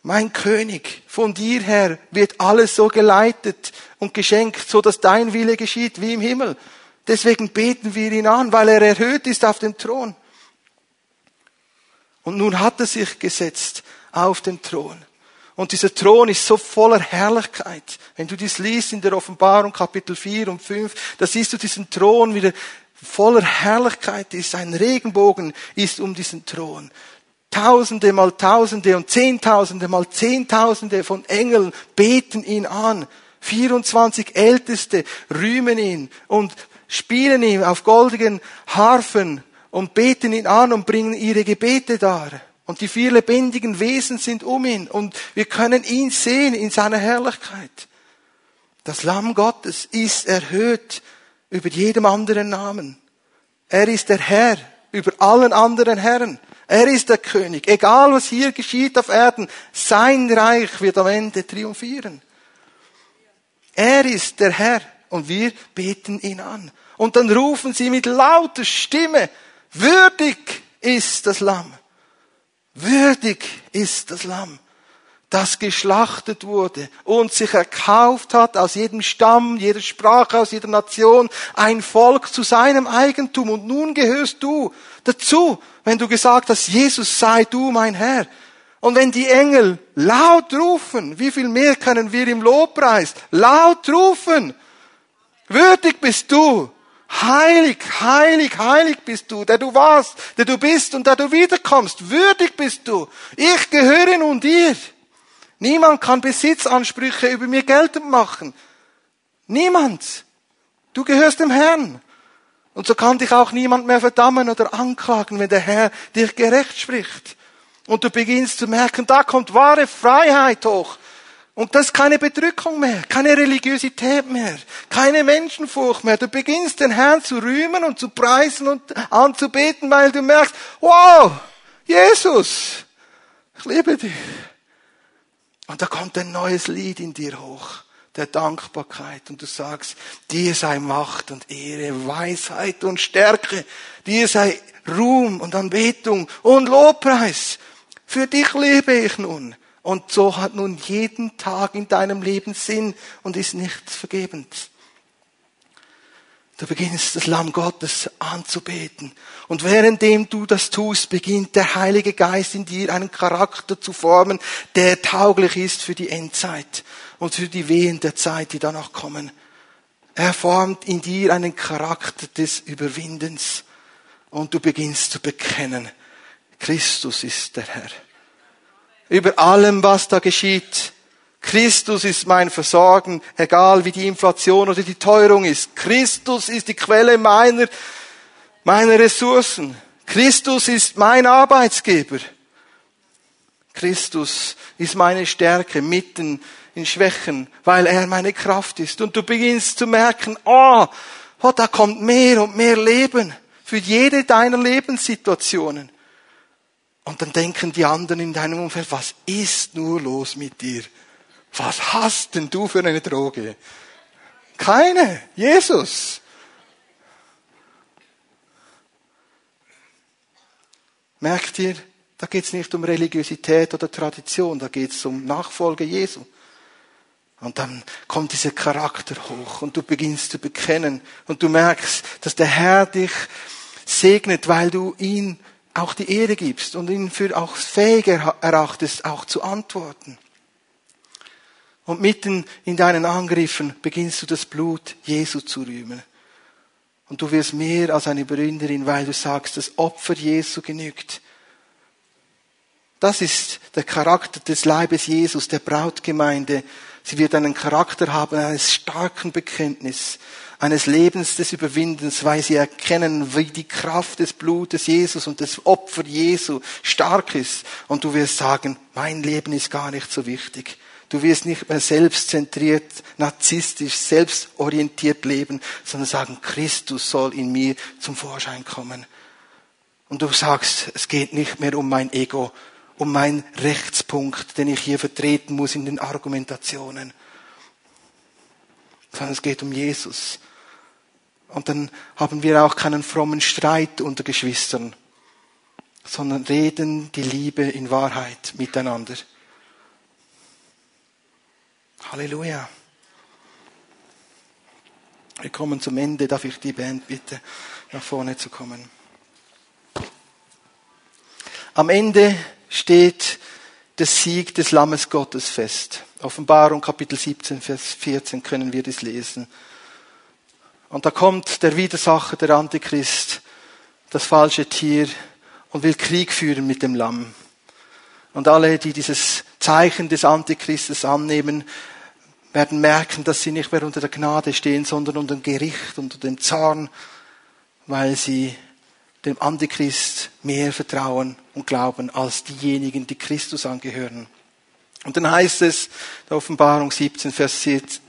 mein König, von dir her wird alles so geleitet und geschenkt, so dass dein Wille geschieht wie im Himmel. Deswegen beten wir ihn an, weil er erhöht ist auf dem Thron. Und nun hat er sich gesetzt auf dem Thron. Und dieser Thron ist so voller Herrlichkeit. Wenn du dies liest in der Offenbarung Kapitel 4 und 5, da siehst du diesen Thron, wie der voller Herrlichkeit ist. Ein Regenbogen ist um diesen Thron. Tausende mal Tausende und Zehntausende mal Zehntausende von Engeln beten ihn an. 24 Älteste rühmen ihn und spielen ihm auf goldigen Harfen und beten ihn an und bringen ihre Gebete dar. Und die vier lebendigen Wesen sind um ihn und wir können ihn sehen in seiner Herrlichkeit. Das Lamm Gottes ist erhöht über jedem anderen Namen. Er ist der Herr über allen anderen Herren. Er ist der König. Egal was hier geschieht auf Erden, sein Reich wird am Ende triumphieren. Er ist der Herr und wir beten ihn an. Und dann rufen sie mit lauter Stimme, würdig ist das Lamm. Würdig ist das Lamm das geschlachtet wurde und sich erkauft hat aus jedem Stamm, jeder Sprache, aus jeder Nation, ein Volk zu seinem Eigentum. Und nun gehörst du dazu, wenn du gesagt hast, Jesus sei du mein Herr. Und wenn die Engel laut rufen, wie viel mehr können wir im Lobpreis laut rufen? Würdig bist du. Heilig, heilig, heilig bist du, der du warst, der du bist und der du wiederkommst. Würdig bist du. Ich gehöre nun dir. Niemand kann Besitzansprüche über mir geltend machen. Niemand. Du gehörst dem Herrn. Und so kann dich auch niemand mehr verdammen oder anklagen, wenn der Herr dich gerecht spricht. Und du beginnst zu merken, da kommt wahre Freiheit hoch. Und das ist keine Bedrückung mehr, keine Religiosität mehr, keine Menschenfurcht mehr. Du beginnst den Herrn zu rühmen und zu preisen und anzubeten, weil du merkst, wow, Jesus, ich liebe dich. Und da kommt ein neues Lied in dir hoch, der Dankbarkeit. Und du sagst, dir sei Macht und Ehre, Weisheit und Stärke. Dir sei Ruhm und Anbetung und Lobpreis. Für dich lebe ich nun. Und so hat nun jeden Tag in deinem Leben Sinn und ist nichts vergebens. Du beginnst das Lamm Gottes anzubeten. Und währenddem du das tust, beginnt der Heilige Geist in dir einen Charakter zu formen, der tauglich ist für die Endzeit und für die Wehen der Zeit, die danach kommen. Er formt in dir einen Charakter des Überwindens. Und du beginnst zu bekennen, Christus ist der Herr. Über allem, was da geschieht, Christus ist mein Versorgen, egal wie die Inflation oder die Teuerung ist. Christus ist die Quelle meiner, meiner Ressourcen. Christus ist mein Arbeitsgeber. Christus ist meine Stärke mitten in Schwächen, weil er meine Kraft ist. Und du beginnst zu merken, oh, oh da kommt mehr und mehr Leben für jede deiner Lebenssituationen. Und dann denken die anderen in deinem Umfeld, was ist nur los mit dir? Was hast denn du für eine Droge? Keine. Jesus. Merkt ihr, da geht es nicht um Religiosität oder Tradition, da geht es um Nachfolge Jesu. Und dann kommt dieser Charakter hoch und du beginnst zu bekennen und du merkst, dass der Herr dich segnet, weil du ihn auch die Ehre gibst und ihn für auch fähiger erachtest, auch zu antworten. Und mitten in deinen Angriffen beginnst du das Blut Jesu zu rühmen. Und du wirst mehr als eine Bründerin, weil du sagst, das Opfer Jesu genügt. Das ist der Charakter des Leibes Jesus, der Brautgemeinde. Sie wird einen Charakter haben eines starken Bekenntnis, eines Lebens des Überwindens, weil sie erkennen, wie die Kraft des Blutes Jesus und des Opfer Jesu stark ist. Und du wirst sagen, mein Leben ist gar nicht so wichtig. Du wirst nicht mehr selbstzentriert, narzisstisch, selbstorientiert leben, sondern sagen, Christus soll in mir zum Vorschein kommen. Und du sagst, es geht nicht mehr um mein Ego, um meinen Rechtspunkt, den ich hier vertreten muss in den Argumentationen, sondern es geht um Jesus. Und dann haben wir auch keinen frommen Streit unter Geschwistern, sondern reden die Liebe in Wahrheit miteinander. Halleluja. Wir kommen zum Ende. Darf ich die Band bitte nach vorne zu kommen? Am Ende steht der Sieg des Lammes Gottes fest. Offenbarung Kapitel 17, Vers 14 können wir das lesen. Und da kommt der Widersacher, der Antichrist, das falsche Tier und will Krieg führen mit dem Lamm. Und alle, die dieses Zeichen des Antichristes annehmen, werden merken, dass sie nicht mehr unter der Gnade stehen, sondern unter dem Gericht, unter dem Zorn, weil sie dem Antichrist mehr vertrauen und glauben als diejenigen, die Christus angehören. Und dann heißt es, der Offenbarung 17, Vers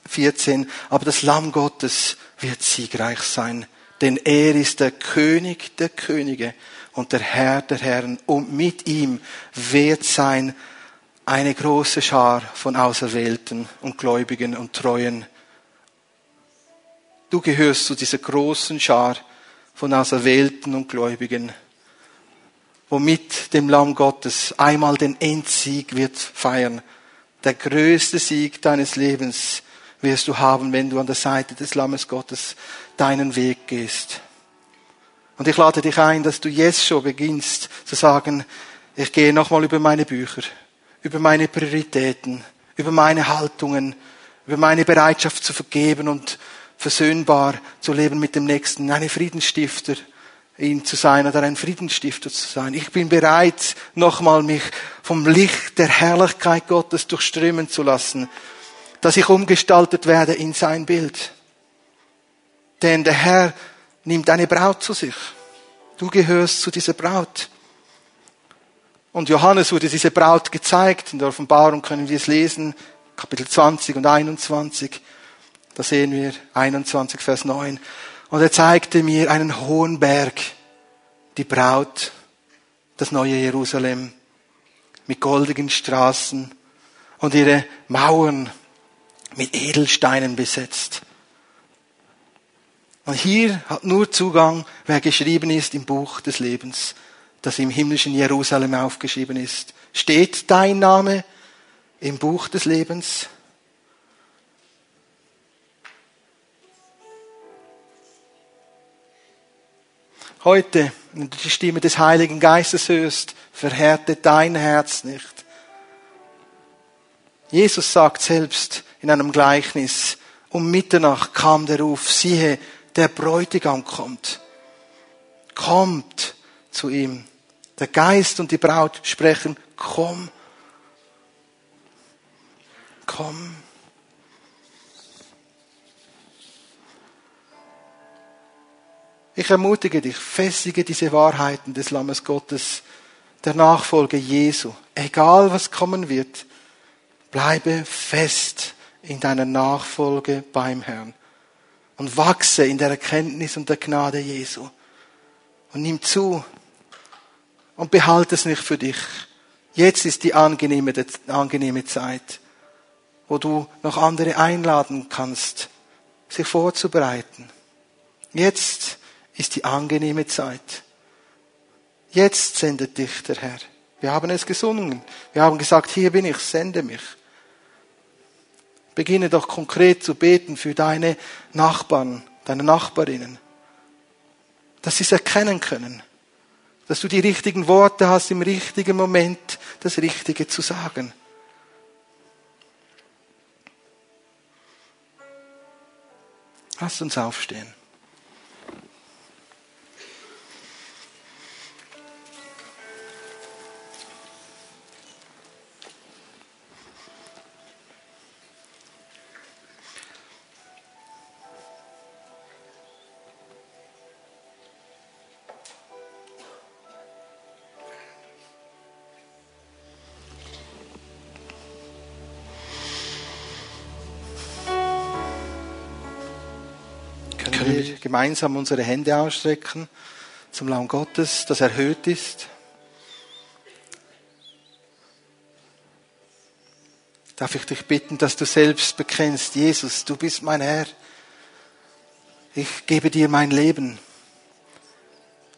14, aber das Lamm Gottes wird siegreich sein, denn er ist der König der Könige und der Herr der Herren und mit ihm wird sein eine große Schar von Auserwählten und Gläubigen und Treuen. Du gehörst zu dieser großen Schar von Auserwählten und Gläubigen, womit dem Lamm Gottes einmal den Endsieg wird feiern. Der größte Sieg deines Lebens wirst du haben, wenn du an der Seite des Lammes Gottes deinen Weg gehst. Und ich lade dich ein, dass du jetzt schon beginnst zu sagen, ich gehe nochmal über meine Bücher über meine Prioritäten, über meine Haltungen, über meine Bereitschaft zu vergeben und versöhnbar zu leben mit dem Nächsten, eine Friedensstifter ihn zu sein oder ein Friedensstifter zu sein. Ich bin bereit, nochmal mich vom Licht der Herrlichkeit Gottes durchströmen zu lassen, dass ich umgestaltet werde in sein Bild. Denn der Herr nimmt eine Braut zu sich. Du gehörst zu dieser Braut. Und Johannes wurde diese Braut gezeigt. In der Offenbarung können wir es lesen. Kapitel 20 und 21. Da sehen wir 21, Vers 9. Und er zeigte mir einen hohen Berg, die Braut, das neue Jerusalem, mit goldigen Straßen und ihre Mauern mit Edelsteinen besetzt. Und hier hat nur Zugang, wer geschrieben ist im Buch des Lebens, das im himmlischen Jerusalem aufgeschrieben ist. Steht dein Name im Buch des Lebens? Heute, wenn du die Stimme des Heiligen Geistes hörst, verhärte dein Herz nicht. Jesus sagt selbst in einem Gleichnis, um Mitternacht kam der Ruf, siehe, der Bräutigam kommt. Kommt zu ihm. Der Geist und die Braut sprechen, komm. Komm. Ich ermutige dich, festige diese Wahrheiten des Lammes Gottes, der Nachfolge Jesu. Egal was kommen wird, bleibe fest in deiner Nachfolge beim Herrn und wachse in der Erkenntnis und der Gnade Jesu. Und nimm zu und behalte es nicht für dich. Jetzt ist die angenehme, angenehme Zeit, wo du noch andere einladen kannst, sich vorzubereiten. Jetzt ist die angenehme Zeit. Jetzt sendet dich der Herr. Wir haben es gesungen. Wir haben gesagt, hier bin ich, sende mich. Beginne doch konkret zu beten für deine Nachbarn, deine Nachbarinnen. Dass sie es erkennen können. Dass du die richtigen Worte hast, im richtigen Moment das Richtige zu sagen. Lass uns aufstehen. Gemeinsam unsere Hände ausstrecken zum Lamm Gottes, das erhöht ist. Darf ich dich bitten, dass du selbst bekennst, Jesus, du bist mein Herr. Ich gebe dir mein Leben.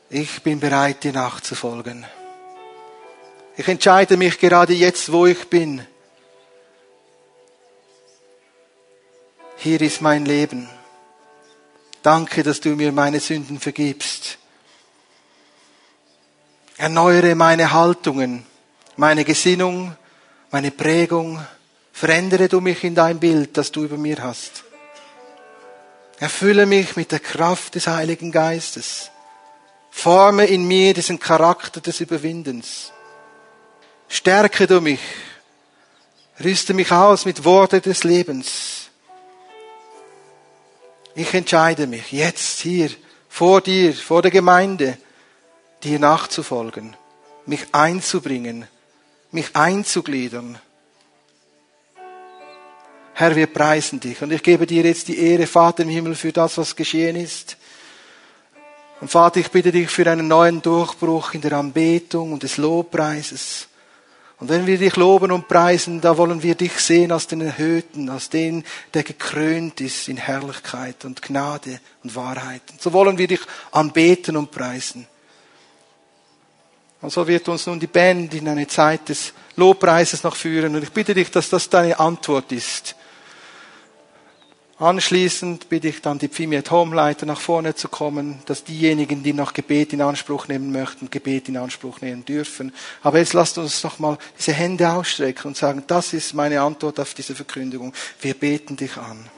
Ich bin bereit, dir nachzufolgen. Ich entscheide mich gerade jetzt, wo ich bin. Hier ist mein Leben. Danke, dass du mir meine Sünden vergibst. Erneuere meine Haltungen, meine Gesinnung, meine Prägung. Verändere du mich in dein Bild, das du über mir hast. Erfülle mich mit der Kraft des Heiligen Geistes. Forme in mir diesen Charakter des Überwindens. Stärke du mich. Rüste mich aus mit Worte des Lebens. Ich entscheide mich jetzt hier vor dir, vor der Gemeinde, dir nachzufolgen, mich einzubringen, mich einzugliedern. Herr, wir preisen dich und ich gebe dir jetzt die Ehre, Vater im Himmel, für das, was geschehen ist. Und Vater, ich bitte dich für einen neuen Durchbruch in der Anbetung und des Lobpreises. Und wenn wir dich loben und preisen, da wollen wir dich sehen als den Erhöhten, als den, der gekrönt ist in Herrlichkeit und Gnade und Wahrheit. Und so wollen wir dich anbeten und preisen. Und so wird uns nun die Band in eine Zeit des Lobpreises noch führen. Und ich bitte dich, dass das deine Antwort ist Anschließend bitte ich dann die Pfimiet Home-Leiter nach vorne zu kommen, dass diejenigen, die noch Gebet in Anspruch nehmen möchten, Gebet in Anspruch nehmen dürfen. Aber jetzt lasst uns noch mal diese Hände ausstrecken und sagen, das ist meine Antwort auf diese Verkündigung. Wir beten dich an.